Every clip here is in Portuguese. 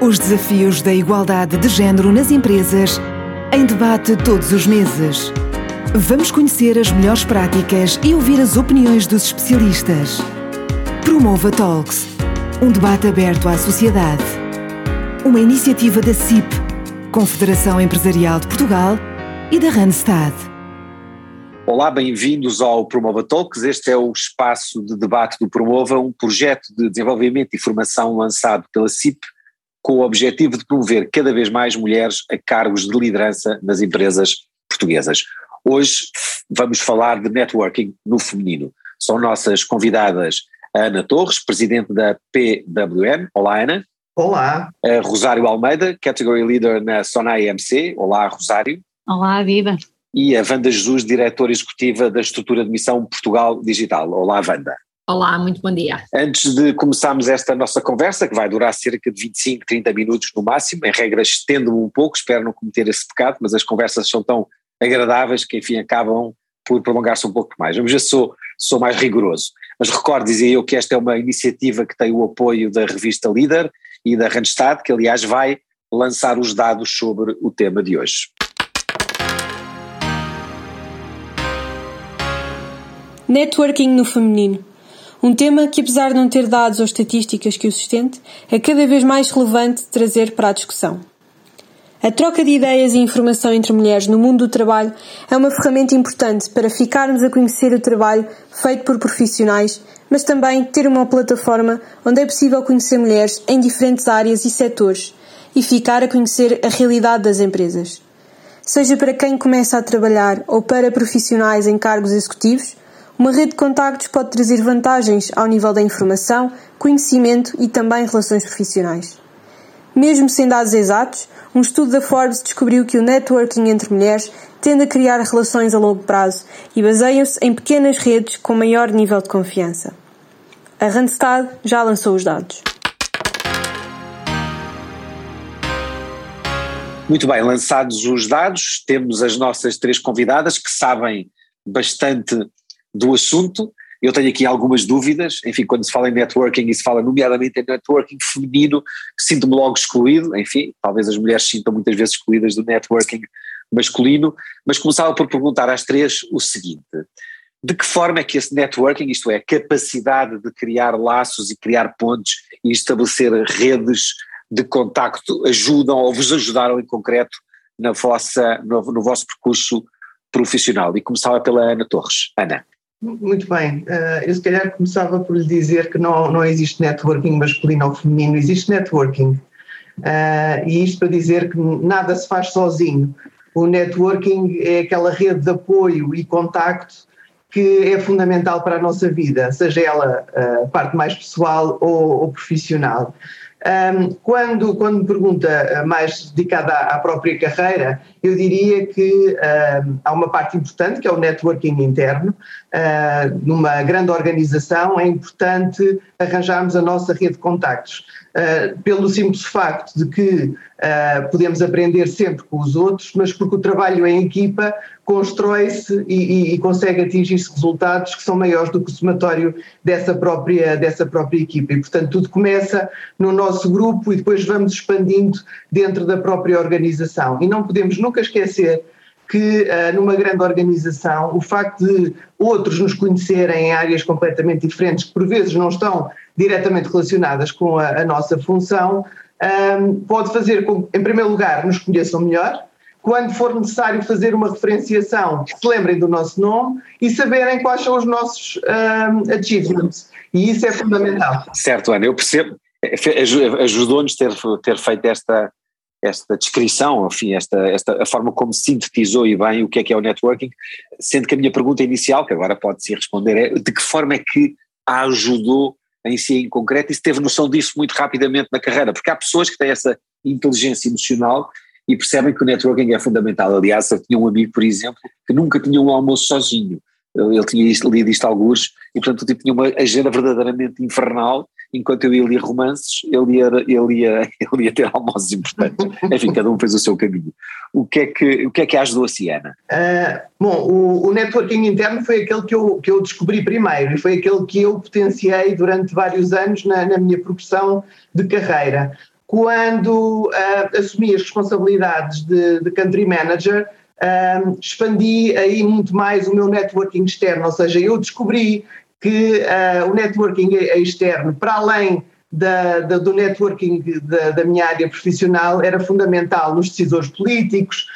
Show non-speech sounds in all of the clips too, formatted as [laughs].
Os desafios da igualdade de género nas empresas em debate todos os meses. Vamos conhecer as melhores práticas e ouvir as opiniões dos especialistas. Promova Talks, um debate aberto à sociedade. Uma iniciativa da CIP, Confederação Empresarial de Portugal e da Randstad. Olá, bem-vindos ao Promova Talks. Este é o espaço de debate do Promova, um projeto de desenvolvimento e formação lançado pela CIP com o objetivo de promover cada vez mais mulheres a cargos de liderança nas empresas portuguesas. Hoje vamos falar de networking no feminino. São nossas convidadas a Ana Torres, presidente da PWM. Olá, Ana. Olá. A Rosário Almeida, Category Leader na Sonai EMC. Olá, Rosário. Olá, Viva. E a Wanda Jesus, diretora executiva da estrutura de missão Portugal Digital. Olá, Wanda. Olá, muito bom dia. Antes de começarmos esta nossa conversa, que vai durar cerca de 25, 30 minutos no máximo, em regra estendo-me um pouco, espero não cometer esse pecado, mas as conversas são tão agradáveis que enfim acabam por prolongar-se um pouco mais. Vamos ver se sou, sou mais rigoroso. Mas recordo, dizia eu, que esta é uma iniciativa que tem o apoio da revista Líder e da Randstad, que aliás vai lançar os dados sobre o tema de hoje. Networking no feminino. Um tema que, apesar de não ter dados ou estatísticas que o sustente, é cada vez mais relevante trazer para a discussão. A troca de ideias e informação entre mulheres no mundo do trabalho é uma ferramenta importante para ficarmos a conhecer o trabalho feito por profissionais, mas também ter uma plataforma onde é possível conhecer mulheres em diferentes áreas e setores e ficar a conhecer a realidade das empresas. Seja para quem começa a trabalhar ou para profissionais em cargos executivos, uma rede de contactos pode trazer vantagens ao nível da informação, conhecimento e também relações profissionais. Mesmo sem dados exatos, um estudo da Forbes descobriu que o networking entre mulheres tende a criar relações a longo prazo e baseiam-se em pequenas redes com maior nível de confiança. A Randstad já lançou os dados. Muito bem, lançados os dados, temos as nossas três convidadas que sabem bastante do assunto. Eu tenho aqui algumas dúvidas, enfim, quando se fala em networking e se fala nomeadamente em networking feminino, sinto-me logo excluído, enfim, talvez as mulheres sintam muitas vezes excluídas do networking masculino, mas começava por perguntar às três o seguinte, de que forma é que esse networking, isto é, a capacidade de criar laços e criar pontes e estabelecer redes de contacto ajudam ou vos ajudaram em concreto na vossa, no, no vosso percurso profissional? E começava pela Ana Torres. Ana. Muito bem, uh, eu se calhar começava por lhe dizer que não, não existe networking masculino ou feminino, existe networking. Uh, e isto para dizer que nada se faz sozinho. O networking é aquela rede de apoio e contacto que é fundamental para a nossa vida, seja ela uh, parte mais pessoal ou, ou profissional. Um, quando, quando me pergunta eh, mais dedicada à, à, própria carreira, eu diria que um, há uma parte importante que é o networking interno. Uh, numa grande organização é importante arranjarmos a nossa rede de contactos. Uh, pelo simples facto de que uh, podemos aprender sempre com os outros, mas porque o trabalho em equipa constrói-se e, e, e, consegue atingir-se resultados que são maiores do que o somatório dessa própria, dessa própria equipa. E, portanto, tudo começa no nosso grupo e depois vamos expandindo dentro da própria organização. E não podemos nunca esquecer que uh, numa grande organização o facto de outros nos conhecerem em áreas completamente diferentes, que por vezes não estão diretamente relacionadas com a, a nossa função, um, pode fazer com que, em primeiro lugar, nos conheçam melhor, quando for necessário fazer uma referenciação, se lembrem do nosso nome e saberem quais são os nossos um, achievements. E isso é fundamental. Certo, Ana, eu percebo. Ajudou-nos ter, ter feito esta, esta descrição, enfim, esta, esta, a forma como sintetizou e bem o que é que é o networking, sendo que a minha pergunta inicial, que agora pode-se responder, é de que forma é que a ajudou em si em concreto e se teve noção disso muito rapidamente na carreira, porque há pessoas que têm essa inteligência emocional e percebem que o networking é fundamental. Aliás, eu tinha um amigo, por exemplo, que nunca tinha um almoço sozinho. Ele tinha lido isto alguns e, portanto, tipo, tinha uma agenda verdadeiramente infernal. Enquanto eu ia ler romances, ele ia, ele ia, [laughs] ele ia ter almoços importantes. Enfim, cada um fez o seu caminho. O que é que, o que, é que ajudou a Siena? Uh, bom, o, o, networking interno foi aquele que eu, que eu descobri primeiro e foi aquele que eu potenciei durante vários anos na, na minha progressão de carreira quando uh, assumi as responsabilidades de, de country manager, uh, expandi aí muito mais o meu networking externo, ou seja, eu descobri que uh, o networking externo, para além da, da, do networking da, da, minha área profissional, era fundamental nos decisores políticos,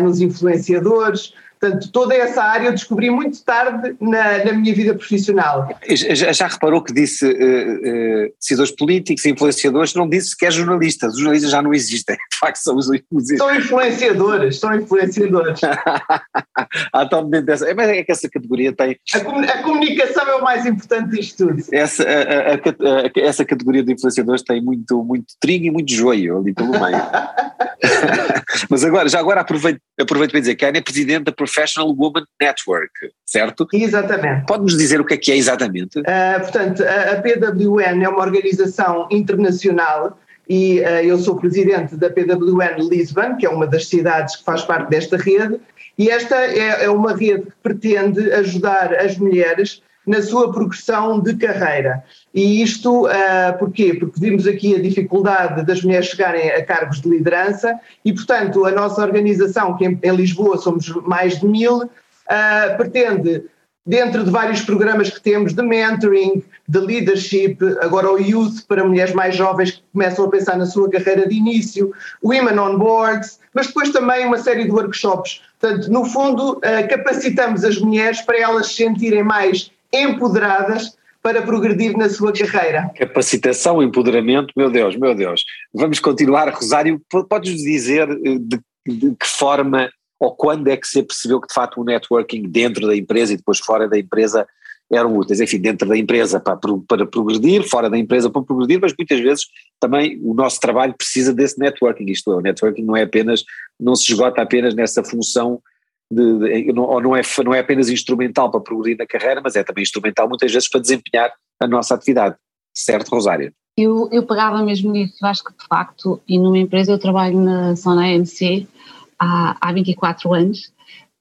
nos influenciadores, Portanto, toda essa área eu descobri muito tarde na, na minha vida profissional. Já, já reparou que disse uh, uh, decisores políticos, influenciadores, não disse que é jornalista, os jornalistas já não existem, de facto são os, os... São influenciadores, são influenciadores. [laughs] Há talmente essa, é, é que essa categoria tem… A, a, comunicação é o mais importante disto tudo. Essa, a, a, essa categoria de influenciadores tem muito, muito trigo e muito joio ali pelo meio. [laughs] [laughs] Mas agora, já agora aproveito, aproveito para dizer que a Ana é presidente da Professional Woman Network, certo? Exatamente. Pode-nos dizer o que é que é exatamente? Uh, portanto, a, PWN é uma organização internacional e uh, eu sou presidente da PWN Lisbon, que é uma das cidades que faz parte desta rede, e esta é, é uma rede que pretende ajudar as mulheres na sua progressão de carreira. E isto uh, porquê? Porque vimos aqui a dificuldade das mulheres chegarem a cargos de liderança e, portanto, a nossa organização, que em, em Lisboa somos mais de mil, uh, pretende, dentro de vários programas que temos de mentoring, de leadership, agora o youth para mulheres mais jovens que começam a pensar na sua carreira de início, women on boards, mas depois também uma série de workshops. Portanto, no fundo, uh, capacitamos as mulheres para elas se sentirem mais empoderadas para progredir na sua carreira. Capacitação, empoderamento, meu Deus, meu Deus. Vamos continuar, Rosário, podes dizer eh, de, de, que forma ou quando é que se percebeu que de facto o networking dentro da empresa e depois fora da empresa eram úteis, enfim, dentro da empresa para, para progredir, fora da empresa para progredir, mas muitas vezes também o nosso trabalho precisa desse networking, isto é, o networking não é apenas, não se esgota apenas nessa função de, de, não, não, é, não é apenas instrumental para progredir na carreira, mas é também instrumental muitas vezes para desempenhar a nossa atividade. Certo, Rosário? Eu, eu pegava mesmo nisso, eu acho que de facto, e numa empresa eu trabalho na zona ANC há, há 24 anos,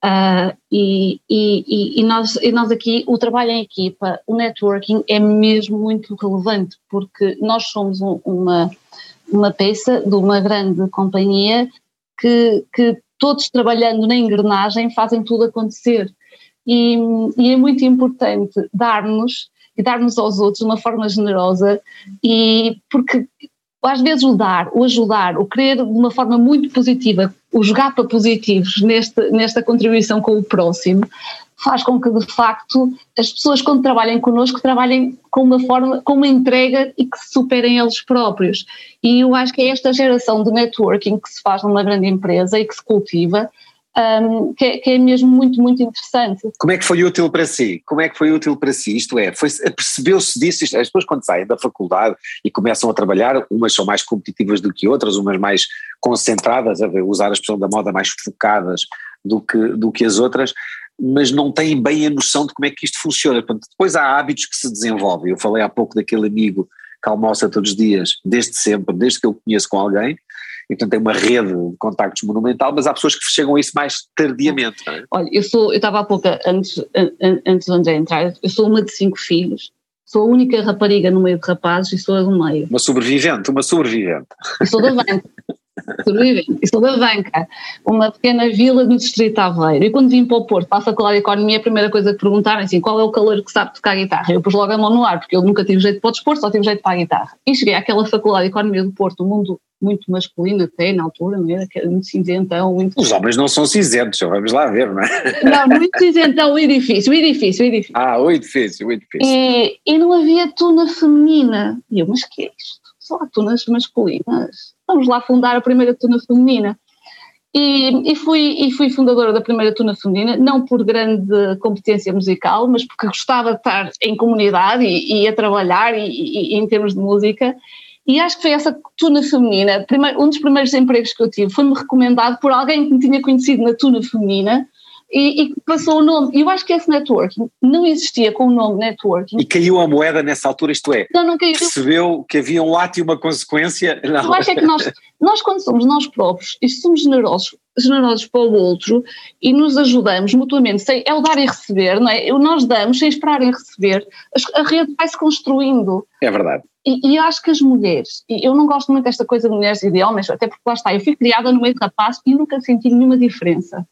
uh, e, e, e, nós, e nós aqui, o trabalho em equipa, o networking é mesmo muito relevante, porque nós somos um, uma, uma peça de uma grande companhia que, que todos trabalhando na engrenagem fazem tudo acontecer. E, e é muito importante darmos e darmos aos outros de uma forma generosa e porque às vezes o dar, o ajudar, o querer de uma forma muito positiva, o jogar para positivos neste, nesta contribuição com o próximo, faz com que de facto as pessoas quando trabalhem connosco trabalhem com uma forma, com uma entrega e que se superem eles próprios. E eu acho que é esta geração de networking que se faz numa grande empresa e que se cultiva um, que, é, que, é mesmo muito, muito interessante. Como é que foi útil para si? Como é que foi útil para si? Isto é, percebeu-se disso? Isto, as pessoas quando saem da faculdade e começam a trabalhar, umas são mais competitivas do que outras, umas mais concentradas, a usar a expressão da moda, mais focadas do que, do que as outras, mas não têm bem a noção de como é que isto funciona. Portanto, depois há hábitos que se desenvolvem. Eu falei há pouco daquele amigo que almoça todos os dias, desde sempre, desde que eu conheço com alguém, e portanto tem uma rede de contactos monumental, mas há pessoas que chegam a isso mais tardiamente. É? Olha, eu sou, eu estava há pouco, antes, antes de André entrar, eu sou uma de cinco filhos, sou a única rapariga no meio de rapazes e sou a do meio. Uma sobrevivente, uma sobrevivente. Eu sou da banca. [laughs] sobrevivente. E sou da banca, uma pequena vila no distrito de Aveiro. E quando vim para o Porto, para a Faculdade de Economia, a primeira coisa que perguntaram é assim, qual é o calor que sabe tocar guitarra? Eu pus logo a mão no ar, porque eu nunca tive jeito para o desporto, só tive jeito para a guitarra. E cheguei àquela Faculdade de Economia do Porto, um mundo muito masculino até na altura, não era? Muito cinzentão. Muito... Os homens não são cinzentos, vamos lá ver, não é? Não, muito cinzentão, o edifício, o edifício, o edifício. Ah, o edifício, o edifício. E, e não havia tuna feminina. E eu, mas que é isto? Só há tunas masculinas. Vamos lá fundar a primeira tuna feminina. E, e, fui, e fui fundadora da primeira tuna feminina, não por grande competência musical, mas porque gostava de estar em comunidade e, e a trabalhar e, e, em termos de música e acho que foi essa tuna feminina. Primeiro, um dos primeiros empregos que eu tive foi-me recomendado por alguém que me tinha conhecido na tuna feminina e, e passou o nome. E eu acho que esse networking não existia com o nome networking. E caiu a moeda nessa altura, isto é, não, não caiu. percebeu que havia um ato e uma consequência? [laughs] Não. Eu acho é que nós, nós quando somos nós próprios e somos generosos, generosos para o outro e nos ajudamos mutuamente, sem, é o dar e receber, não é? Nós damos sem esperar em receber, a rede vai se construindo. É verdade. E, e acho que as mulheres, e eu não gosto muito desta coisa de mulheres e de homens, até porque lá está, eu fui criada no meio de rapaz e nunca senti nenhuma diferença.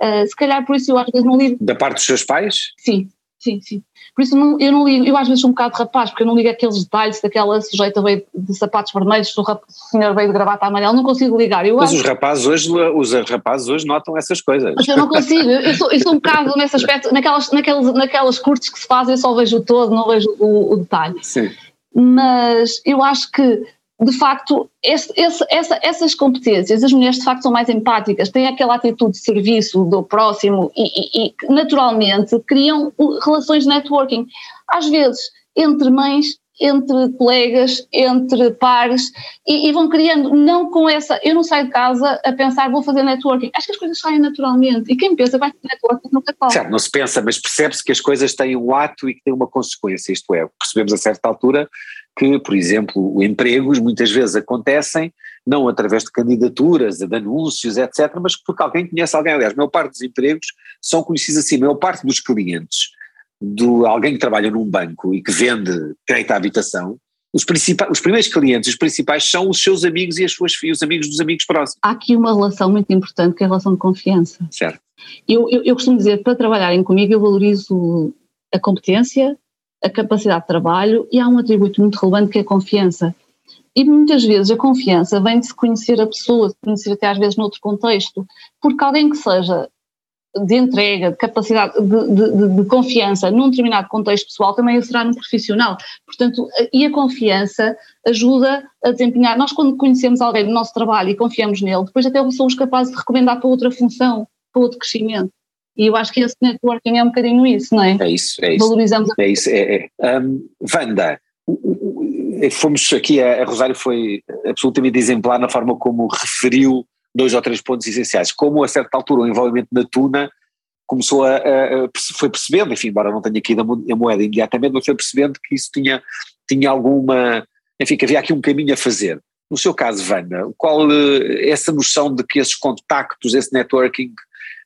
Uh, se calhar por isso eu às vezes não ligo. Da parte dos seus pais? Sim, sim, sim. Por isso não, eu não ligo, eu às vezes sou um bocado rapaz, porque eu não ligo aqueles detalhes daquela sujeita veio de sapatos vermelhos, se o, rap, o senhor veio de gravata amarela, não consigo ligar. Eu mas acho, os rapazes, hoje, os rapazes hoje notam essas coisas. Mas eu não consigo, eu sou, eu sou um bocado nesse aspecto, naquelas, naquelas, naquelas curtes que se fazem eu só vejo o todo, não vejo o, o detalhe. Sim. Mas eu acho que de facto, esse, esse, essa, essas competências, as mulheres de facto são mais empáticas, têm aquela atitude de serviço do próximo e, e, e naturalmente criam relações de networking. Às vezes, entre mães, entre colegas, entre pares, e, e, vão criando, não com essa, eu não saio de casa a pensar vou fazer networking, acho que as coisas saem naturalmente, e quem pensa vai fazer networking nunca fala. Certo, não se pensa, mas percebe-se que as coisas têm um ato e que têm uma consequência, isto é, percebemos a certa altura que, por exemplo, empregos muitas vezes acontecem não através de candidaturas, de anúncios, etc., mas porque alguém conhece alguém. Aliás, a maior parte dos empregos são conhecidos assim, a maior parte dos clientes, de alguém que trabalha num banco e que vende crédito à habitação, os, os primeiros clientes, os principais, são os seus amigos e, as suas, e os amigos dos amigos próximos. Há aqui uma relação muito importante que é a relação de confiança. Certo. Eu, eu, eu costumo dizer, para trabalharem comigo, eu valorizo a competência, a capacidade de trabalho e há um atributo muito relevante que é a confiança. E muitas vezes a confiança vem de se conhecer a pessoa, de conhecer até às vezes noutro contexto, porque alguém que seja de entrega, de capacidade de, de, de, confiança num determinado contexto pessoal também o será no profissional. Portanto, e a confiança ajuda a desempenhar. Nós, quando conhecemos alguém do nosso trabalho e confiamos nele, depois até somos capazes de recomendar para outra função, para outro crescimento. E eu acho que esse networking é um bocadinho isso, não é? É isso, é isso. Valorizamos a... É isso, é. é. Um, Wanda, fomos aqui, a, a Rosário foi absolutamente exemplar na forma como referiu dois ou três pontos essenciais. Como a certa altura o envolvimento na Tuna começou a, a, a, foi percebendo, enfim, embora não tenha aqui a moeda imediatamente, mas foi percebendo que isso tinha, tinha alguma, enfim, que havia aqui um caminho a fazer. No seu caso, Vanda, qual eh, essa noção de que esses contactos, esse networking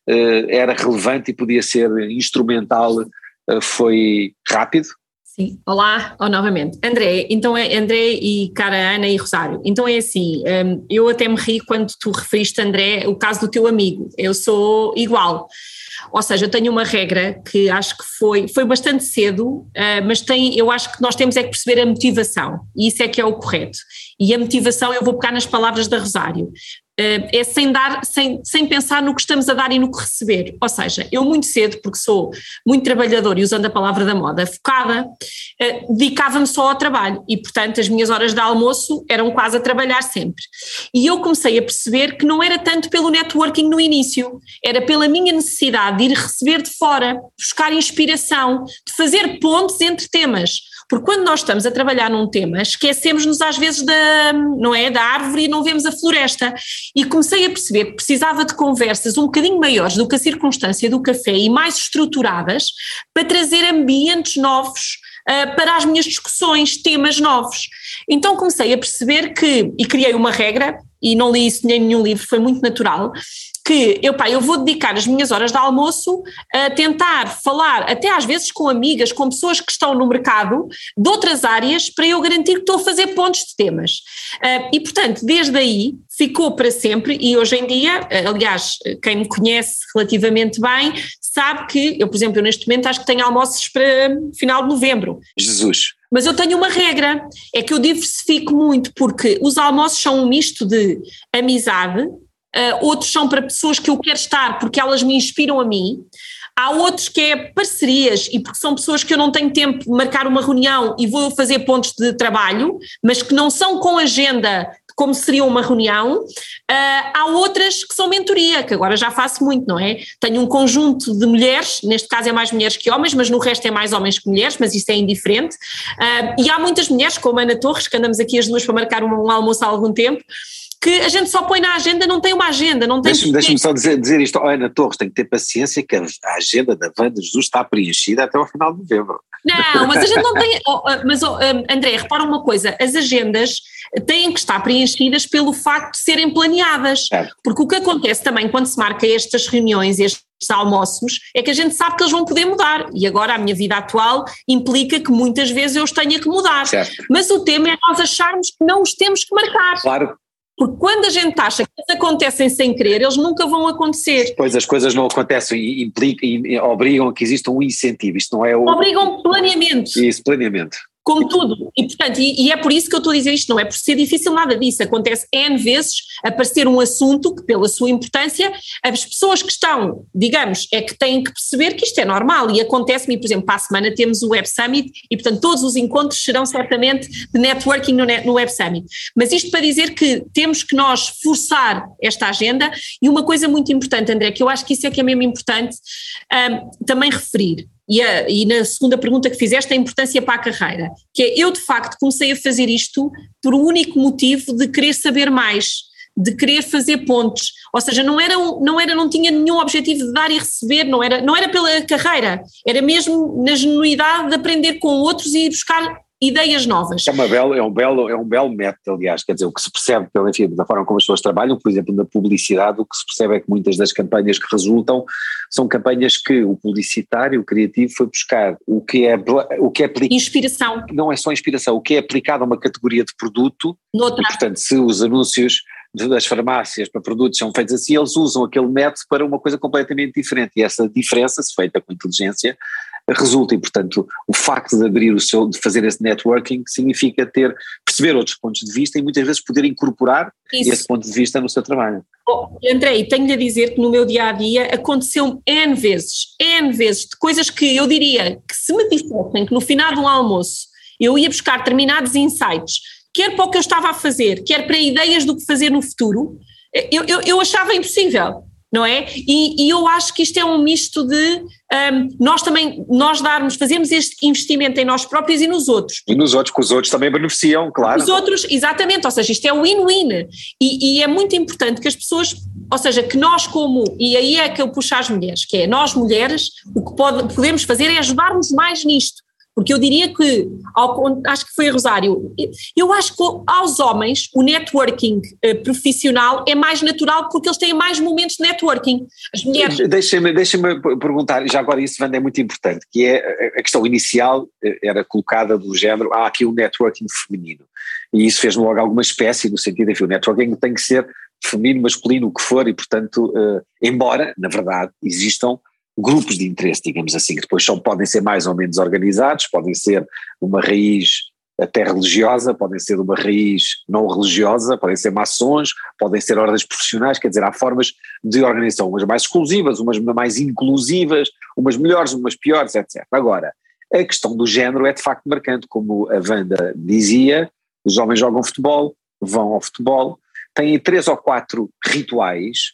uh, era relevante e podia ser instrumental, uh, foi rápido? Sim, olá, oh, novamente. André, então é André e cara Ana e Rosário. Então é assim, um, eu até me ri quando tu referiste, André, o caso do teu amigo. Eu sou igual. Ou seja, eu tenho uma regra que acho que foi, foi bastante cedo, uh, mas tem, eu acho que nós temos é que perceber a motivação, e isso é que é o correto. E a motivação, eu vou pegar nas palavras da Rosário. Eh, é sem dar, sem, sem pensar no que estamos a dar e no que receber. Ou seja, eu muito cedo, porque sou muito trabalhadora e usando a palavra da moda, focada, eh, dedicava-me só ao trabalho e, portanto, as minhas horas de almoço eram quase a trabalhar sempre. E eu comecei a perceber que não era tanto pelo networking no início, era pela minha necessidade de ir receber de fora, buscar inspiração, de fazer pontos entre temas porque quando nós estamos a trabalhar num tema, esquecemos-nos às vezes da, não é, da árvore e não vemos a floresta. E comecei a perceber que precisava de conversas um bocadinho maiores do que a circunstância do café e mais estruturadas para trazer ambientes novos uh, para as minhas discussões, temas novos. Então comecei a perceber que, e criei uma regra, e não li isso nem em nenhum livro, foi muito natural, que eu, pá, eu vou dedicar as minhas horas de almoço a tentar falar, até às vezes com amigas, com pessoas que estão no mercado de outras áreas, para eu garantir que estou a fazer pontos de temas. Uh, e, portanto, desde aí ficou para sempre, e hoje em dia, aliás, quem me conhece relativamente bem, sabe que eu, por exemplo, eu neste momento acho que tenho almoços para final de novembro. Jesus. Mas eu tenho uma regra, é que eu diversifico muito, porque os almoços são um misto de amizade, uh, outros são para pessoas que eu quero estar porque elas me inspiram a mim. Há outros que é parcerias e porque são pessoas que eu não tenho tempo de marcar uma reunião e vou fazer pontos de trabalho, mas que não são com agenda como seria uma reunião. Uh, há outras que são mentoria, que agora já faço muito, não é? Tenho um conjunto de mulheres, neste caso é mais mulheres que homens, mas no resto é mais homens que mulheres, mas isso é indiferente. Uh, e há muitas mulheres, como Ana Torres, que andamos aqui as duas para marcar um, um almoço há algum tempo, que a gente só põe na agenda, não tem uma agenda, não tem. Deixa-me deixa só dizer, dizer isto, oh, Ana Torres, tem que ter paciência que a, agenda da Wanda Jesus está preenchida até ao final de novembro. Não, mas a gente não [laughs] tem. Oh, oh mas, oh, André, repara uma coisa: as agendas têm que estar preenchidas pelo facto de serem planeadas. Porque o que acontece também quando se marca estas reuniões, estes almoços, é que a gente sabe que eles vão poder mudar. E agora a minha vida atual implica que muitas vezes eu os tenha que mudar. Certo. Mas o tema é nós acharmos que não os temos que marcar. Claro. Porque quando a gente acha que eles acontecem sem querer, eles nunca vão acontecer. Pois as coisas não acontecem e, implicam, e obrigam a que exista um incentivo. Isto não é o. Obrigam planeamento. Isso, planeamento como tudo. E, portanto, e, e, é por isso que eu estou a dizer isto, não é por ser difícil nada disso. Acontece N vezes aparecer um assunto que, pela sua importância, as pessoas que estão, digamos, é que têm que perceber que isto é normal. E acontece-me, por exemplo, para a semana temos o Web Summit e, portanto, todos os encontros serão certamente de networking no, no Web Summit. Mas isto para dizer que temos que nós forçar esta agenda e uma coisa muito importante, André, que eu acho que isso é que é mesmo importante um, também referir e, a, e, na segunda pergunta que fizeste, a importância para a carreira, que é eu de facto comecei a fazer isto por um único motivo de querer saber mais, de querer fazer pontos, ou seja, não era, não era, não tinha nenhum objetivo de dar e receber, não era, não era pela carreira, era mesmo na genuidade de aprender com outros e buscar ideias novas. É, uma bela, é, um belo, é um belo método, aliás, quer dizer, o que se percebe pela, enfim, da forma como as pessoas trabalham, por exemplo, na publicidade, o que se percebe é que muitas das campanhas que resultam são campanhas que o publicitário, o criativo, foi buscar o que é, o que é Inspiração. Não é só inspiração, o que é aplicado a uma categoria de produto. Noutra. E, portanto, se os anúncios das farmácias para produtos são feitos assim, eles usam aquele método para uma coisa completamente diferente. E essa diferença, se feita com inteligência, resulta e, portanto, o facto de abrir o seu, de fazer esse networking significa ter, perceber outros pontos de vista e muitas vezes poder incorporar Isso. esse ponto de vista no seu trabalho. Oh, Andrei, tenho-lhe a dizer que no meu dia a dia aconteceu N vezes, N vezes, de coisas que eu diria que se me dissessem que no final de um almoço eu ia buscar determinados insights, quer para o que eu estava a fazer, quer para ideias do que fazer no futuro, eu, eu, eu achava impossível não é? E, e, eu acho que isto é um misto de um, nós também, nós darmos, fazermos este investimento em nós próprios e nos outros. E nos outros, que os outros também beneficiam, claro. Os outros, exatamente, ou seja, isto é win-win. E, e, é muito importante que as pessoas, ou seja, que nós como, e aí é que eu puxo às mulheres, que é nós mulheres, o que pode, podemos fazer é ajudarmos mais nisto. Porque eu diria que, ao, acho que foi a Rosário, eu acho que aos homens o networking uh, profissional é mais natural porque eles têm mais momentos de networking. As mulheres. Deixa-me deixa perguntar, já agora isso, Wanda, é muito importante, que é a questão inicial eh, era colocada do género, há aqui um networking feminino. E isso fez-me logo alguma espécie, no sentido de que o networking tem que ser feminino, masculino, o que for, e portanto, embora, na verdade, existam grupos de interesse, digamos assim, que depois são, podem ser mais ou menos organizados, podem ser uma raiz até religiosa, podem ser uma raiz não religiosa, podem ser maçons, podem ser ordens profissionais, quer dizer, há formas de organização, umas mais exclusivas, umas mais inclusivas, umas melhores, umas piores, etc. Agora, a questão do género é de facto marcante, como a Wanda dizia, os homens jogam futebol, vão ao futebol, têm três ou quatro rituais,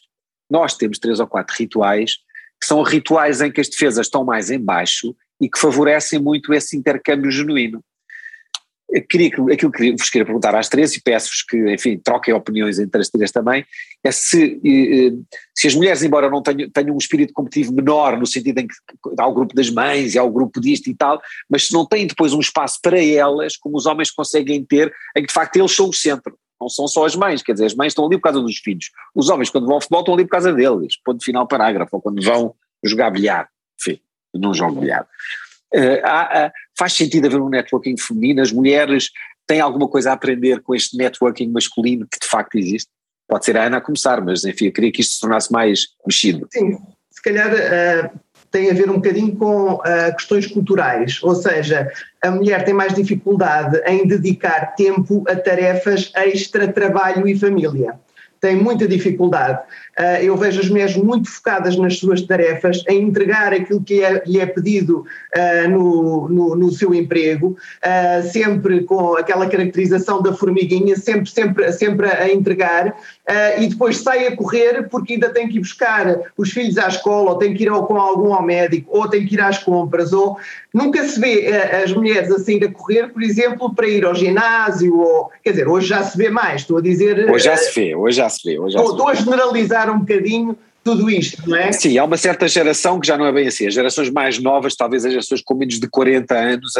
nós temos três ou quatro rituais que são rituais em que as defesas estão mais em baixo e que favorecem muito esse intercâmbio genuíno. Aquilo que vos queria perguntar às três, e peço-vos que, enfim, troquem opiniões entre as três também, é se, se as mulheres, embora não tenham, tenham um espírito competitivo menor, no sentido em que há o grupo das mães e há o grupo disto e tal, mas se não têm depois um espaço para elas, como os homens conseguem ter, em que de facto eles são o centro não são só as mães, quer dizer, as mães estão ali por causa dos filhos. Os homens, quando vão ao futebol, estão ali por causa deles, ponto final parágrafo, ou quando vão jogar bilhar, enfim, não jogam bilhar. Uh, há, faz sentido haver um networking feminino, as mulheres têm alguma coisa a aprender com este networking masculino que de facto existe? Pode ser a Ana a começar, mas enfim, eu queria que isto se tornasse mais mexido. Sim, se calhar uh, tem a ver um bocadinho com uh, questões culturais, ou seja, a mulher tem mais dificuldade em dedicar tempo a tarefas extra trabalho e família. Têm muita dificuldade. Uh, eu vejo as mulheres muito focadas nas suas tarefas, em entregar aquilo que é, lhe é pedido uh, no, no, no, seu emprego, uh, sempre com aquela caracterização da formiguinha, sempre, sempre, sempre a entregar, e depois sai a correr porque ainda tem que ir buscar os filhos à escola, ou tem que ir ao, com algum ao médico, ou tem que ir às compras, ou nunca se vê as mulheres a sair a correr, por exemplo, para ir ao ginásio, ou, quer dizer, hoje já se vê mais, estou a dizer... Hoje já se vê, hoje já se vê. Hoje já estou, a generalizar um bocadinho tudo isto, não é? Sim, há uma certa geração que já não é bem assim. As gerações mais novas, talvez as gerações com menos de 40 anos,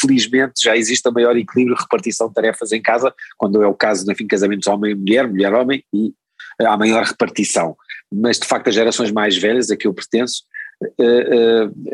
felizmente já existe a maior equilíbrio repartição de tarefas em casa, quando é o caso, enfim, casamentos homem-mulher, mulher-homem, e há maior repartição. Mas de facto as gerações mais velhas, a que eu pertenço,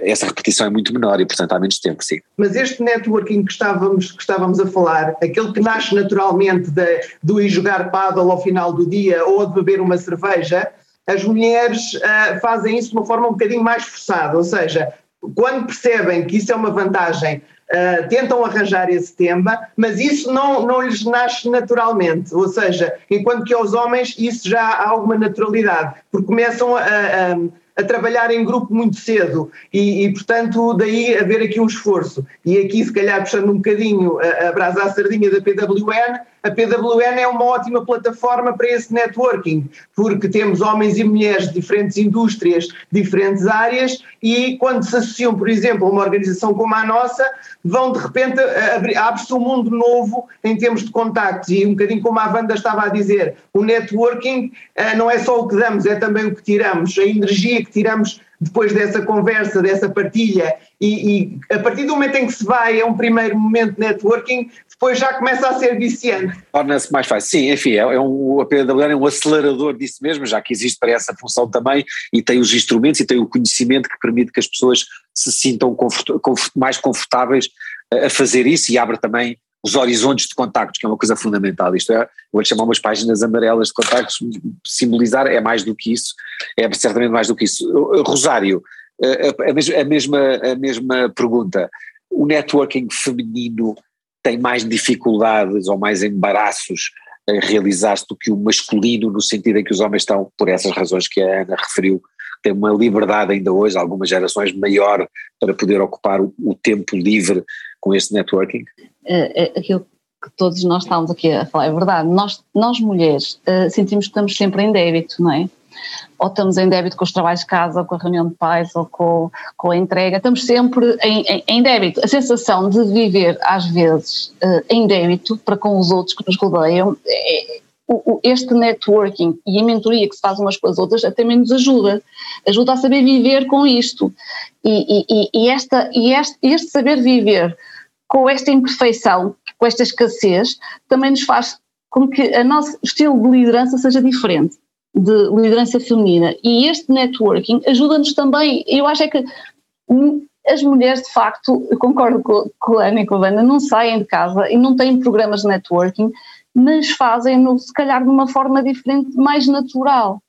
essa repetição é muito menor e, portanto, há menos tempo, sim. Mas este networking que estávamos, que estávamos a falar, aquele que nasce naturalmente de, do ir jogar paddle ao final do dia ou de beber uma cerveja, as mulheres uh, fazem isso de uma forma um bocadinho mais forçada, ou seja, quando percebem que isso é uma vantagem, uh, tentam arranjar esse tema, mas isso não, não lhes nasce naturalmente, ou seja, enquanto que aos homens isso já há alguma naturalidade, porque começam a, a a trabalhar em grupo muito cedo e, e, portanto, daí haver aqui um esforço. E aqui, se calhar, puxando um bocadinho a, a brasa à sardinha da PWN, a PWN é uma ótima plataforma para esse networking, porque temos homens e mulheres de diferentes indústrias, diferentes áreas, e quando se associam, por exemplo, a uma organização como a nossa, vão de repente, abre-se um mundo novo em termos de contactos, e um bocadinho como a Wanda estava a dizer, o networking eh, não é só o que damos, é também o que tiramos, a energia que tiramos depois dessa conversa, dessa partilha, e, e, a partir do momento em que se vai a um primeiro momento de networking, depois já começa a ser viciante. Torna-se mais fácil. Sim, enfim, é, é um, a PWR é um acelerador disso mesmo, já que existe para essa função também, e tem os instrumentos e tem o conhecimento que permite que as pessoas se sintam confort, confort, mais confortáveis a fazer isso e abre também os horizontes de contactos, que é uma coisa fundamental. Isto é, vou-lhe chamar umas páginas amarelas de contactos, simbolizar é mais do que isso, é certamente mais do que isso. Rosário, a, mesma, a, mesma, a mesma pergunta, o networking feminino tem mais dificuldades ou mais embaraços a realizar-se do que o masculino, no sentido em que os homens estão, por essas razões que a Ana referiu, têm uma liberdade ainda hoje, algumas gerações maior para poder ocupar o, o tempo livre com este networking? É, é, aquilo que todos nós estamos aqui a falar é verdade. Nós, nós mulheres uh, sentimos que estamos sempre em débito, não é? Ou estamos em débito com os trabalhos de casa, ou com a reunião de pais, ou com, com a entrega, estamos sempre em, em, em débito. A sensação de viver, às vezes, uh, em débito para com os outros que nos rodeiam, é, este networking e a mentoria que se faz umas com as outras até menos ajuda. Ajuda a saber viver com isto. E, e, e, esta, e este, este saber viver com esta imperfeição, com esta escassez, também nos faz com que o nosso estilo de liderança seja diferente, de liderança feminina. E este networking ajuda-nos também, eu acho é que as mulheres, de facto, eu concordo com, com a Ana e com a Wanda, não saem de casa e não têm programas de networking, mas fazem-no, se calhar, de uma forma diferente, mais natural,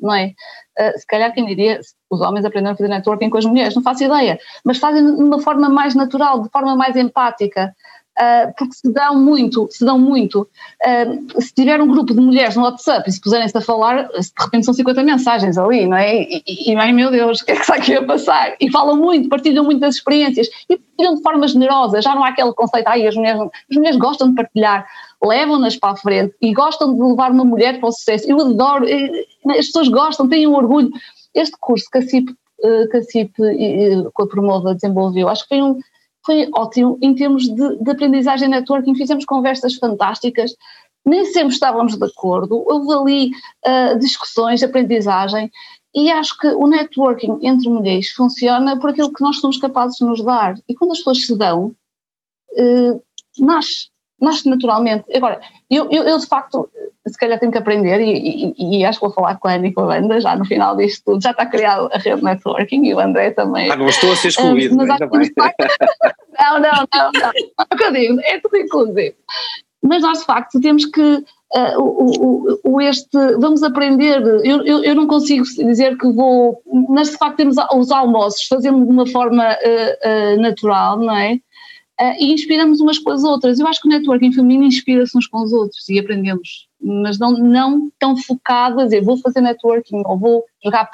não é? Uh, se calhar quem diria, os homens aprenderam a fazer networking com as mulheres, não faço ideia, mas fazem de uma forma mais natural, de forma mais empática, uh, porque se dão muito, se dão muito. Uh, se tiver um grupo de mulheres no WhatsApp e se puserem-se a falar, de repente são 50 mensagens ali, não é? E, e, e ai meu Deus, [laughs] o que é que está aqui a passar? E falam muito, partilham muito das experiências e partilham de forma generosa, já não há aquele conceito, ai, as mulheres, as mulheres gostam de partilhar, levam-nas para a frente e gostam de levar uma mulher para o sucesso. Eu adoro, as pessoas gostam, têm um orgulho este curso que a CIP, eh, que a CIP com a Promova desenvolveu, acho que foi, um, foi ótimo em termos de, de aprendizagem networking, fizemos conversas fantásticas, nem sempre estávamos de acordo, houve ali uh, discussões, aprendizagem, e acho que o networking entre mulheres funciona por aquilo que nós somos capazes de nos dar. E quando as pessoas se dão, uh, nasce, nasce naturalmente. Agora, eu, eu, eu, de facto, se calhar tenho que aprender e, e, e, acho que vou falar com a Ana e com a Wanda já no final disto tudo. Já está criado a rede networking e o André também. Ah, não estou a ser excluído, um, mas ainda bem. [laughs] não, não, não, não. É o que eu digo, é tudo inclusive. Mas nós, de facto, temos que uh, o, o, este, vamos aprender, eu, eu, eu, não consigo dizer que vou, mas de facto temos os almoços, fazemos de uma forma uh, uh, natural, não é? Uh, e inspiramos umas com as outras. Eu acho que o networking feminino inspira-se uns com os outros e aprendemos, mas não, não tão focado a dizer vou fazer networking ou vou jogar.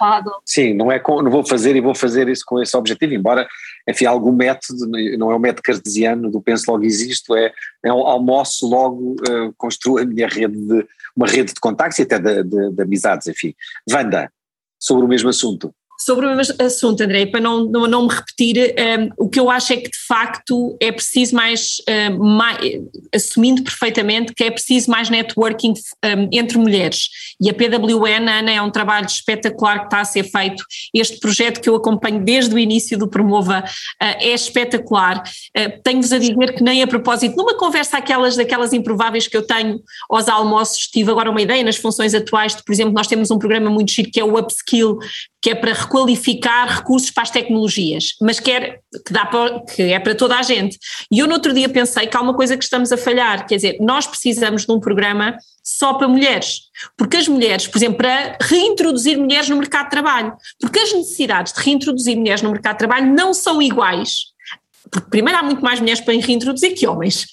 Sim, não é com, não vou fazer e vou fazer isso com esse objetivo, embora, enfim, algum método, não é o método cartesiano do penso logo existo, é, é um almoço logo, uh, construo a minha rede de, uma rede de contactos e até de, de, de amizades, enfim. Wanda, sobre o mesmo assunto sobre o mesmo assunto, André, para não, não, não me repetir, um, o que eu acho é que de facto é preciso mais, um, mais, assumindo perfeitamente que é preciso mais networking um, entre mulheres. E a PWN, Ana, é um trabalho espetacular que está a ser feito. Este projeto que eu acompanho desde o início do Promova uh, é espetacular. Uh, Tenho-vos a dizer que nem a propósito, numa conversa aquelas, daquelas improváveis que eu tenho aos almoços, tive agora uma ideia nas funções atuais, de, por exemplo, nós temos um programa muito chique que é o Upskill, que é para requalificar recursos para as tecnologias, mas que, é, que, dá para, que é para toda a gente. E eu no outro dia pensei que há uma coisa que estamos a falhar, quer dizer, nós precisamos de um programa só para mulheres, porque as mulheres, por exemplo, para reintroduzir mulheres no mercado de trabalho, porque as necessidades de reintroduzir mulheres no mercado de trabalho não são iguais porque primeiro há muito mais mulheres para reintroduzir que homens,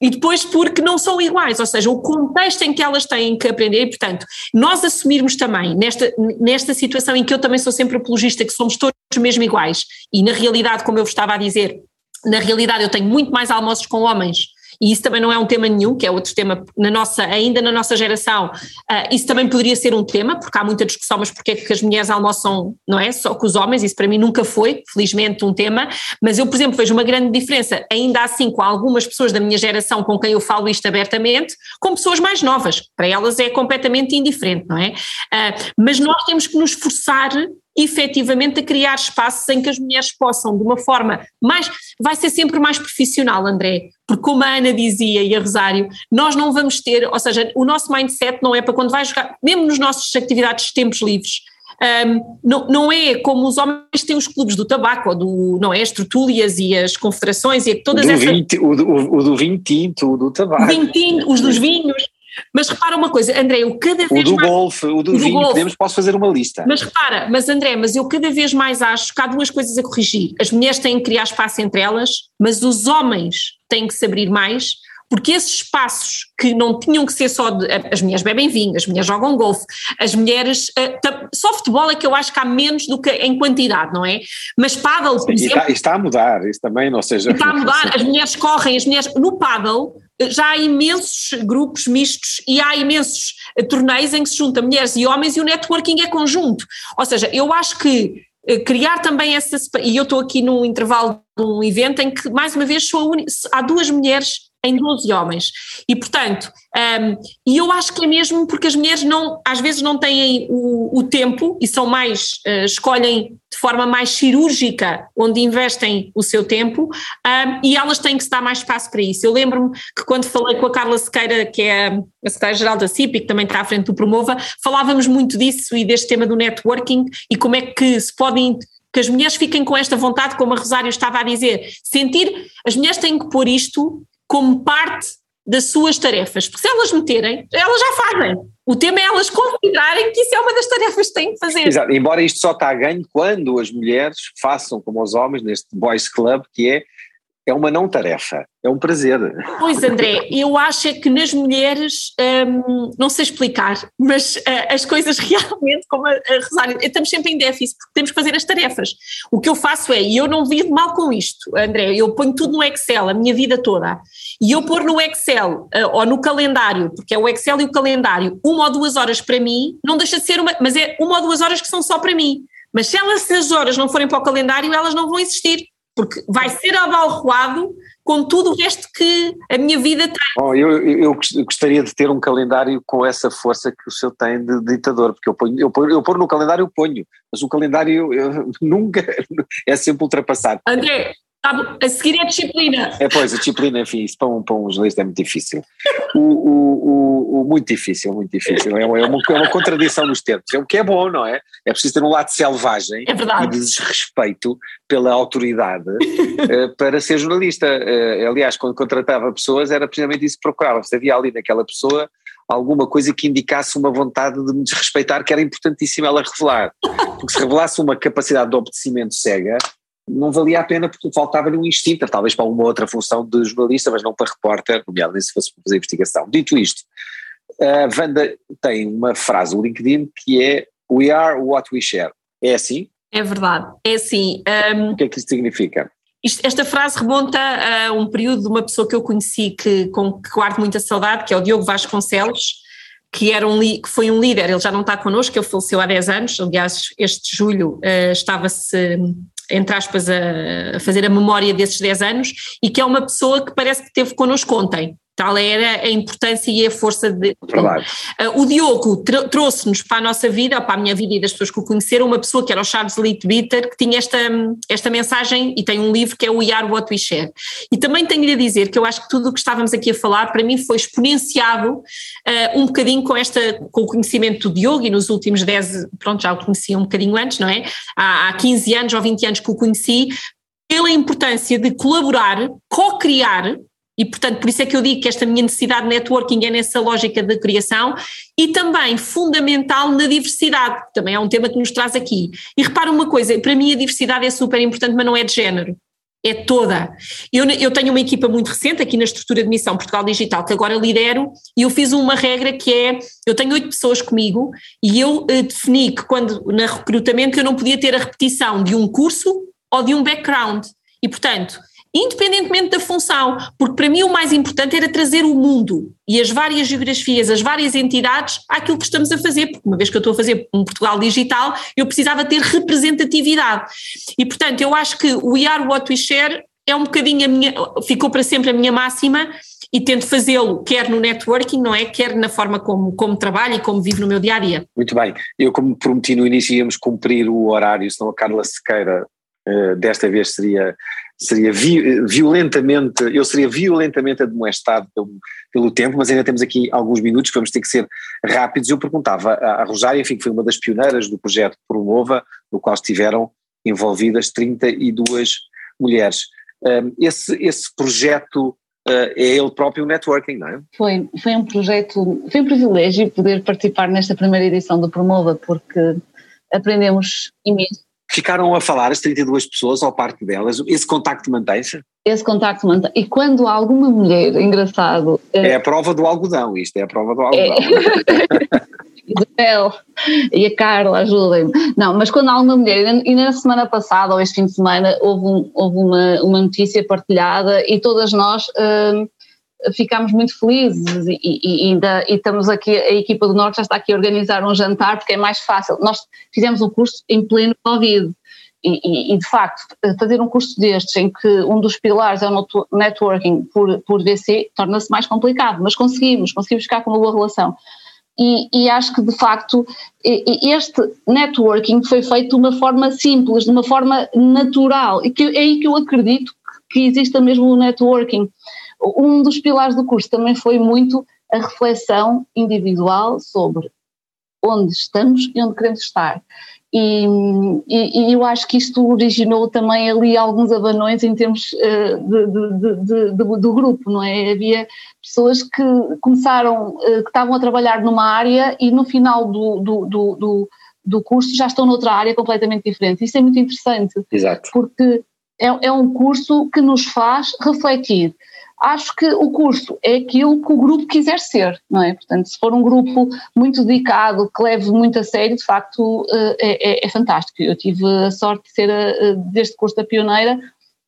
e depois porque não são iguais, ou seja, o contexto em que elas têm que aprender, e portanto, nós assumirmos também, nesta, nesta situação em que eu também sou sempre apologista, que somos todos mesmo iguais, e na realidade, como eu vos estava a dizer, na realidade eu tenho muito mais almoços com homens e isso também não é um tema nenhum, que é outro tema na nossa, ainda na nossa geração, uh, isso também poderia ser um tema, porque há muita discussão, mas porque é que as mulheres almoçam, não é, só com os homens, isso para mim nunca foi, felizmente, um tema, mas eu, por exemplo, vejo uma grande diferença, ainda assim, com algumas pessoas da minha geração com quem eu falo isto abertamente, com pessoas mais novas, para elas é completamente indiferente, não é? Uh, mas nós temos que nos esforçar efetivamente a criar espaços em que as mulheres possam, de uma forma mais. Vai ser sempre mais profissional, André, porque como a Ana dizia e a Rosário, nós não vamos ter, ou seja, o nosso mindset não é para quando vai jogar, mesmo nos nossos atividades de tempos livres. Um, não, não é como os homens têm os clubes do tabaco, ou do, não é, as tertúlias e as confederações e todas do essas... Vinho, o, do, o do vinho tinto, o do tabaco. Vinho tinto, os dos vinhos, mas repara uma coisa, André, eu cada vez mais. O do mais, golfe, o do, o do vinho, golfe. podemos, posso fazer uma lista. Mas repara, mas André, mas eu cada vez mais acho que há duas coisas a corrigir. As mulheres têm que criar espaço entre elas, mas os homens têm que se abrir mais, porque esses espaços que não tinham que ser só de, as mulheres bebem vinho, as mulheres jogam golfe, as mulheres, uh, só futebol é que eu acho que há menos do que em quantidade, não é? Mas paddle, por exemplo... Está, está, a mudar, isso também, não seja... Está a mudar, [laughs] as mulheres correm, as mulheres, no paddle já há imensos grupos mistos e há imensos eh, torneios em que se juntam mulheres e homens e o networking é conjunto. Ou seja, eu acho que eh, criar também essa. E eu estou aqui num intervalo de um evento em que, mais uma vez, sou un... há duas mulheres em 12 homens. E, portanto, um, e eu acho que é mesmo porque as mulheres não, às vezes não têm o, o tempo e são mais, uh, escolhem de forma mais cirúrgica onde investem o seu tempo um, e elas têm que se dar mais espaço para isso. Eu lembro-me que quando falei com a Carla Sequeira, que é a secretária-geral da CIP e que também está à frente do Promova, falávamos muito disso e deste tema do networking e como é que se podem que as mulheres fiquem com esta vontade, como a Rosário estava a dizer, sentir, as mulheres têm que pôr isto como parte das suas tarefas, porque se elas meterem, elas já fazem. O tema é elas considerarem que isso é uma das tarefas que têm que fazer. Exato, embora isto só está a ganho quando as mulheres façam como os homens neste Boys Club, que é é uma não tarefa, é um prazer. Pois, André, eu acho é que nas mulheres, hum, não sei explicar, mas uh, as coisas [laughs] realmente, como a, a Rosário, estamos sempre em déficit, porque temos que fazer as tarefas. O que eu faço é, e eu não vivo mal com isto, André, eu ponho tudo no Excel, a minha vida toda, e eu pôr no Excel uh, ou no calendário, porque é o Excel e o calendário, uma ou duas horas para mim, não deixa de ser uma, mas é uma ou duas horas que são só para mim. Mas se elas, se as horas não forem para o calendário, elas não vão existir porque vai ser abalroado com tudo o resto que a minha vida tem. Oh, eu, eu, gostaria de ter um calendário com essa força que o seu tem de ditador, porque eu ponho, eu, ponho, eu ponho no calendário, eu ponho, mas o calendário eu, [laughs] nunca é sempre ultrapassado. André, a seguir é a disciplina. É, pois, a disciplina, enfim, isso para um, para um jornalista é muito difícil. O, o, o, o, muito difícil, muito difícil. É uma, é, uma, é contradição nos termos. É o que é bom, não é? É preciso ter um lado selvagem é e de desrespeito pela autoridade uh, para ser jornalista. Uh, aliás, quando contratava pessoas era precisamente isso que procurava. Se havia ali naquela pessoa alguma coisa que indicasse uma vontade de me desrespeitar que era importantíssimo ela revelar. Porque se revelasse uma capacidade de obedecimento cega, não valia a pena porque faltava-lhe um instinto, talvez para uma outra função de jornalista, mas não para repórter, nomeadamente se fosse para fazer investigação. Dito isto, a Wanda tem uma frase no LinkedIn que é We are what we share. É assim? É verdade, é assim. Um, o que é que isso significa? Isto, esta frase remonta a um período de uma pessoa que eu conheci que, com que guardo muita saudade, que é o Diogo Vasconcelos, que, era um, que foi um líder, ele já não está connosco, ele faleceu há 10 anos, aliás este julho uh, estava-se entre aspas, a, fazer a memória desses 10 anos e que é uma pessoa que parece que esteve connosco ontem. Tal era a importância e a força de. Verdade. Uh, o Diogo trouxe-nos para a nossa vida, para a minha vida e das pessoas que o conheceram, uma pessoa que era o Charles Leitbitter, que tinha esta, esta mensagem e tem um livro que é o We Are What We Share. E também tenho-lhe a dizer que eu acho que tudo o que estávamos aqui a falar, para mim, foi exponenciado uh, um bocadinho com, esta, com o conhecimento do Diogo e nos últimos 10, pronto, já o conhecia um bocadinho antes, não é? Há, há 15 anos ou 20 anos que o conheci, pela importância de colaborar, co-criar e, portanto, por isso é que eu digo que esta minha necessidade de networking é nessa lógica de criação e também fundamental na diversidade, que também é um tema que nos traz aqui. E repara uma coisa, para mim a diversidade é super importante, mas não é de género. É toda. Eu, eu tenho uma equipa muito recente aqui na estrutura de missão Portugal Digital, que agora lidero, e eu fiz uma regra que é: eu tenho oito pessoas comigo e eu eh, defini que quando na recrutamento eu não podia ter a repetição de um curso ou de um background. E, portanto, independentemente da função, porque para mim o mais importante era trazer o mundo e as várias geografias, as várias entidades àquilo que estamos a fazer, porque uma vez que eu estou a fazer um Portugal digital, eu precisava ter representatividade. E portanto, eu acho que o We Are What We Share é um bocadinho a minha, ficou para sempre a minha máxima e tento fazê-lo quer no networking, não é? Quer na forma como, como trabalho e como vivo no meu dia a dia. Muito bem. Eu, como prometi no início, íamos cumprir o horário, senão a Carla Sequeira desta vez seria seria violentamente, eu seria violentamente admoestado pelo, pelo tempo, mas ainda temos aqui alguns minutos que vamos ter que ser rápidos. Eu perguntava à Rosária, enfim, que foi uma das pioneiras do projeto Promova, no qual estiveram envolvidas 32 mulheres. Esse, esse projeto Uh, é ele próprio o networking, não é? Foi, foi um projeto, foi um privilégio poder participar nesta primeira edição do Promova, porque aprendemos imenso Ficaram a falar as 32 pessoas ao parte delas, esse contacto mantém-se? Esse contacto mantém E quando alguma mulher, engraçado. É, é a prova do algodão, isto é a prova do algodão. É. [laughs] Isabel e a Carla, ajudem-me. Não, mas quando alguma mulher, e na semana passada ou este fim de semana, houve, um, houve uma, uma notícia partilhada e todas nós. Hum, ficámos muito felizes e, e, e, e estamos aqui, a equipa do Norte já está aqui a organizar um jantar porque é mais fácil. Nós fizemos um curso em pleno Covid e, de facto fazer um curso destes em que um dos pilares é o networking por, por VC torna-se mais complicado, mas conseguimos, conseguimos ficar com uma boa relação. E, e, acho que de facto este networking foi feito de uma forma simples, de uma forma natural, e que é aí que eu acredito que exista mesmo o networking um dos pilares do curso também foi muito a reflexão individual sobre onde estamos e onde queremos estar. E, e, e, eu acho que isto originou também ali alguns abanões em termos uh, de, de, de, do grupo, não é? Havia pessoas que começaram, uh, que estavam a trabalhar numa área e no final do, do, do, do, curso já estão noutra área completamente diferente. Isso é muito interessante. Exato. Porque é, é um curso que nos faz refletir acho que o curso é aquilo que o grupo quiser ser, não é? Portanto, se for um grupo muito dedicado, que leve muito a sério, de facto eh, é, é, é fantástico. Eu tive a sorte de ser, a, deste curso da pioneira,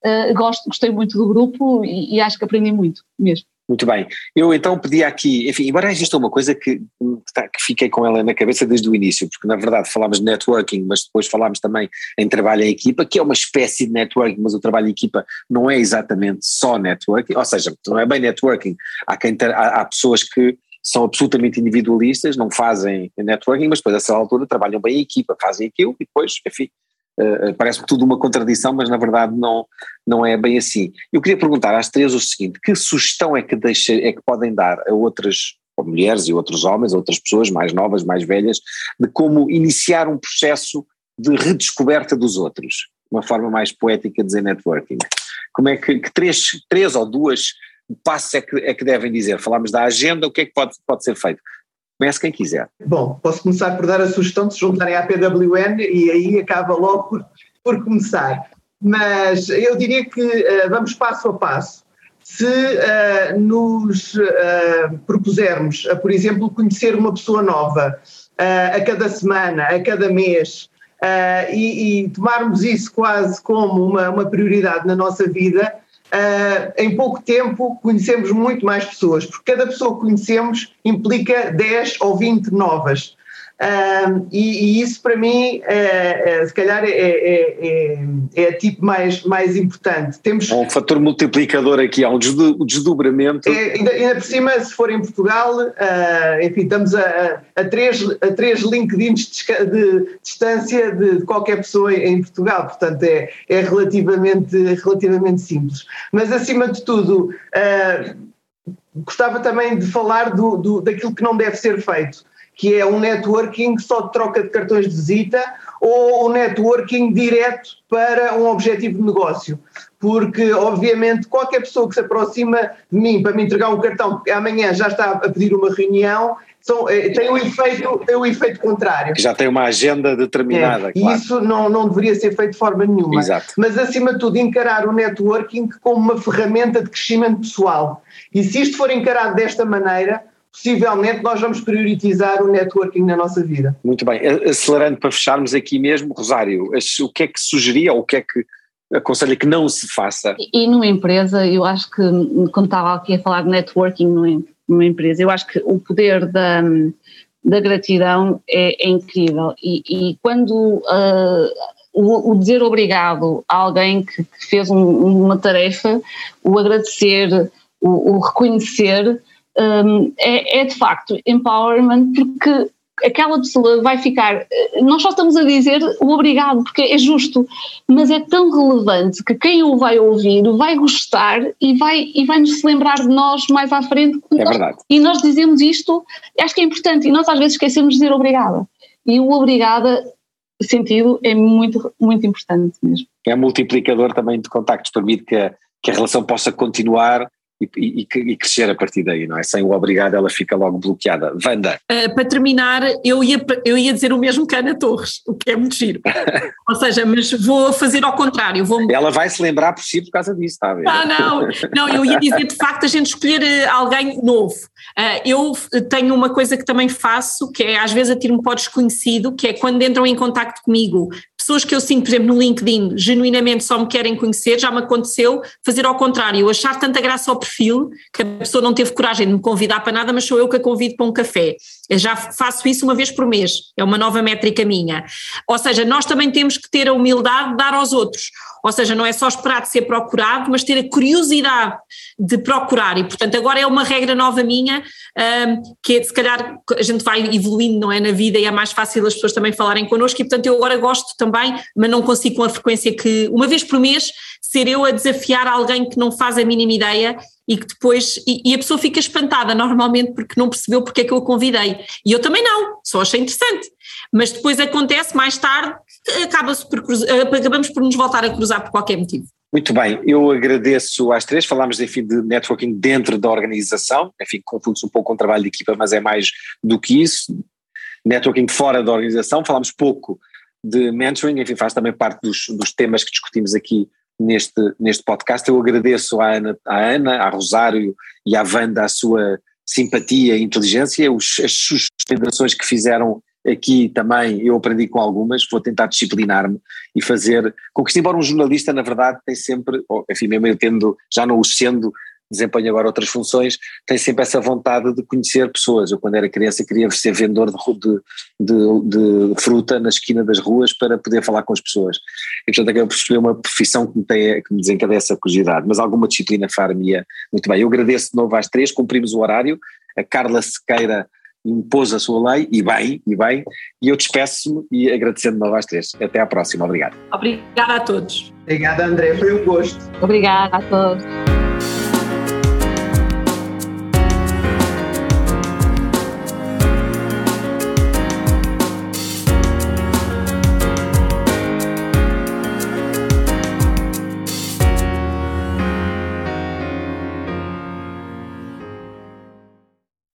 eh, gosto, gostei muito do grupo e, e acho que aprendi muito mesmo. Muito bem. Eu então pedi aqui, enfim, embora exista uma coisa que, que fiquei com ela na cabeça desde o início, porque na verdade falámos de networking, mas depois falámos também em trabalho em equipa, que é uma espécie de networking, mas o trabalho em equipa não é exatamente só networking, ou seja, não é bem networking. Há, quem ter, há, há pessoas que são absolutamente individualistas, não fazem networking, mas depois a essa altura trabalham bem em equipa, fazem aquilo e depois, enfim, Uh, parece tudo uma contradição, mas na verdade não, não é bem assim. Eu queria perguntar às três o seguinte: que sugestão é que, deixa, é que podem dar a outras mulheres e outros homens, a outras pessoas mais novas, mais velhas, de como iniciar um processo de redescoberta dos outros? Uma forma mais poética de dizer networking. Como é que, que três, três ou duas passos é que, é que devem dizer? Falámos da agenda, o que é que pode, pode ser feito? Comece quem quiser. Bom, posso começar por dar a sugestão de se juntarem à PWN e aí acaba logo por, por começar. mas eu diria que uh, vamos passo a passo. Se uh, nos uh, propusermos, por exemplo, conhecer uma pessoa nova a cada semana, a cada mês, e, e, tomarmos isso quase como uma, uma prioridade na nossa vida, em pouco tempo conhecemos muito mais pessoas, porque cada pessoa que conhecemos implica 10 ou 20 novas. Um, e, e, isso para mim, é, é, se calhar, é, é, é, é tipo mais, mais importante. Temos, há um fator multiplicador aqui, há um desdobramento. É, ainda, ainda, por cima, se for em Portugal, uh, enfim, estamos a, a, três, a três LinkedIns de, de distância de, de, qualquer pessoa em Portugal, portanto é, é relativamente, relativamente simples. Mas acima de tudo, uh, gostava também de falar do, do, daquilo que não deve ser feito que é um networking só de troca de cartões de visita ou um networking direto para um objetivo de negócio. Porque, obviamente, qualquer pessoa que se aproxima de mim para me entregar um cartão, porque amanhã já está a pedir uma reunião, são, eh, tem, um efeito, tem um efeito contrário. Já tem uma agenda determinada. É, claro. E isso não, não deveria ser feito de forma nenhuma. Exato. Mas, acima de tudo, encarar o networking como uma ferramenta de crescimento pessoal. E se isto for encarado desta maneira, possivelmente nós vamos priorizar o networking na nossa vida. Muito bem. Acelerando para fecharmos aqui mesmo, Rosário, o que é que sugeria ou o que é que aconselha que não se faça? E, e numa empresa, eu acho que, quando estava aqui a falar de networking numa empresa, eu acho que o poder da, da gratidão é, é incrível e, e quando uh, o, o, dizer obrigado a alguém que, que fez um, uma tarefa, o agradecer, o, o reconhecer, um, é, é de facto empowerment porque aquela pessoa vai ficar. Nós só estamos a dizer o obrigado, porque é justo, mas é tão relevante que quem o vai ouvir vai gostar e vai, e vai nos lembrar de nós mais à frente. É verdade. E nós dizemos isto, acho que é importante, e nós às vezes esquecemos de dizer obrigada. E o obrigada sentido é muito, muito importante mesmo. É multiplicador também de contactos, permite que a, que a relação possa continuar e, e, e, crescer a partir daí, não é? Sem o obrigado ela fica logo bloqueada. Vanda. Uh, para terminar, eu ia, eu ia dizer o mesmo que a Ana Torres, o que é muito giro. [laughs] Ou seja, mas vou fazer ao contrário. Vou... Ela vai se lembrar por si por causa disso, está a ver? Ah, não, não, eu ia dizer de facto a gente escolher eh, alguém novo. Uh, eu tenho uma coisa que também faço, que é às vezes atiro-me para o desconhecido, que é quando entram em contato comigo pessoas que eu sinto, por exemplo, no LinkedIn, genuinamente só me querem conhecer, já me aconteceu fazer ao contrário, achar tanta graça ao perfil que a pessoa não teve coragem de me convidar para nada, mas sou eu que a convido para um café. Eu já faço isso uma vez por mês, é uma nova métrica minha. Ou seja, nós também temos que ter a humildade de dar aos outros. Ou seja, não é só esperar de ser procurado, mas ter a curiosidade de procurar. E, portanto, agora é uma regra nova minha, um, que é, se calhar a gente vai evoluindo, não é, na vida e é mais fácil as pessoas também falarem connosco. E, portanto, eu agora gosto também, mas não consigo com a frequência que, uma vez por mês, ser eu a desafiar alguém que não faz a mínima ideia e que depois, e, e, a pessoa fica espantada normalmente porque não percebeu porque é que eu a convidei. E eu também não, só achei interessante. Mas depois acontece mais tarde, acaba por acabamos por nos voltar a cruzar por qualquer motivo. Muito bem, eu agradeço às três, falámos enfim de networking dentro da organização, enfim, confunde-se um pouco com o trabalho de equipa, mas é mais do que isso, networking fora da organização, falámos pouco de mentoring, enfim, faz também parte dos, dos temas que discutimos aqui neste, neste podcast. Eu agradeço à Ana, à, Ana, à Rosário e à Wanda a sua simpatia e inteligência, os, as sustentações que fizeram aqui também, eu aprendi com algumas, vou tentar disciplinar-me e fazer com que, embora um jornalista, na verdade, tem sempre, enfim, mesmo eu tendo, já não o sendo, desempenho agora outras funções, tem sempre essa vontade de conhecer pessoas. Eu, quando era criança, queria ser vendedor de, de, de fruta na esquina das ruas para poder falar com as pessoas. E, portanto, acabei por escolher uma profissão que me, tem, que me desencadeia essa curiosidade, mas alguma disciplina far-me muito bem. Eu agradeço de novo às três, cumprimos o horário. A Carla Sequeira impôs a sua lei, e bem, e bem, e eu despeço-me e agradecendo de novo às três. Até à próxima, obrigado. Obrigada a todos. Obrigada, André, foi um gosto. Obrigada a todos.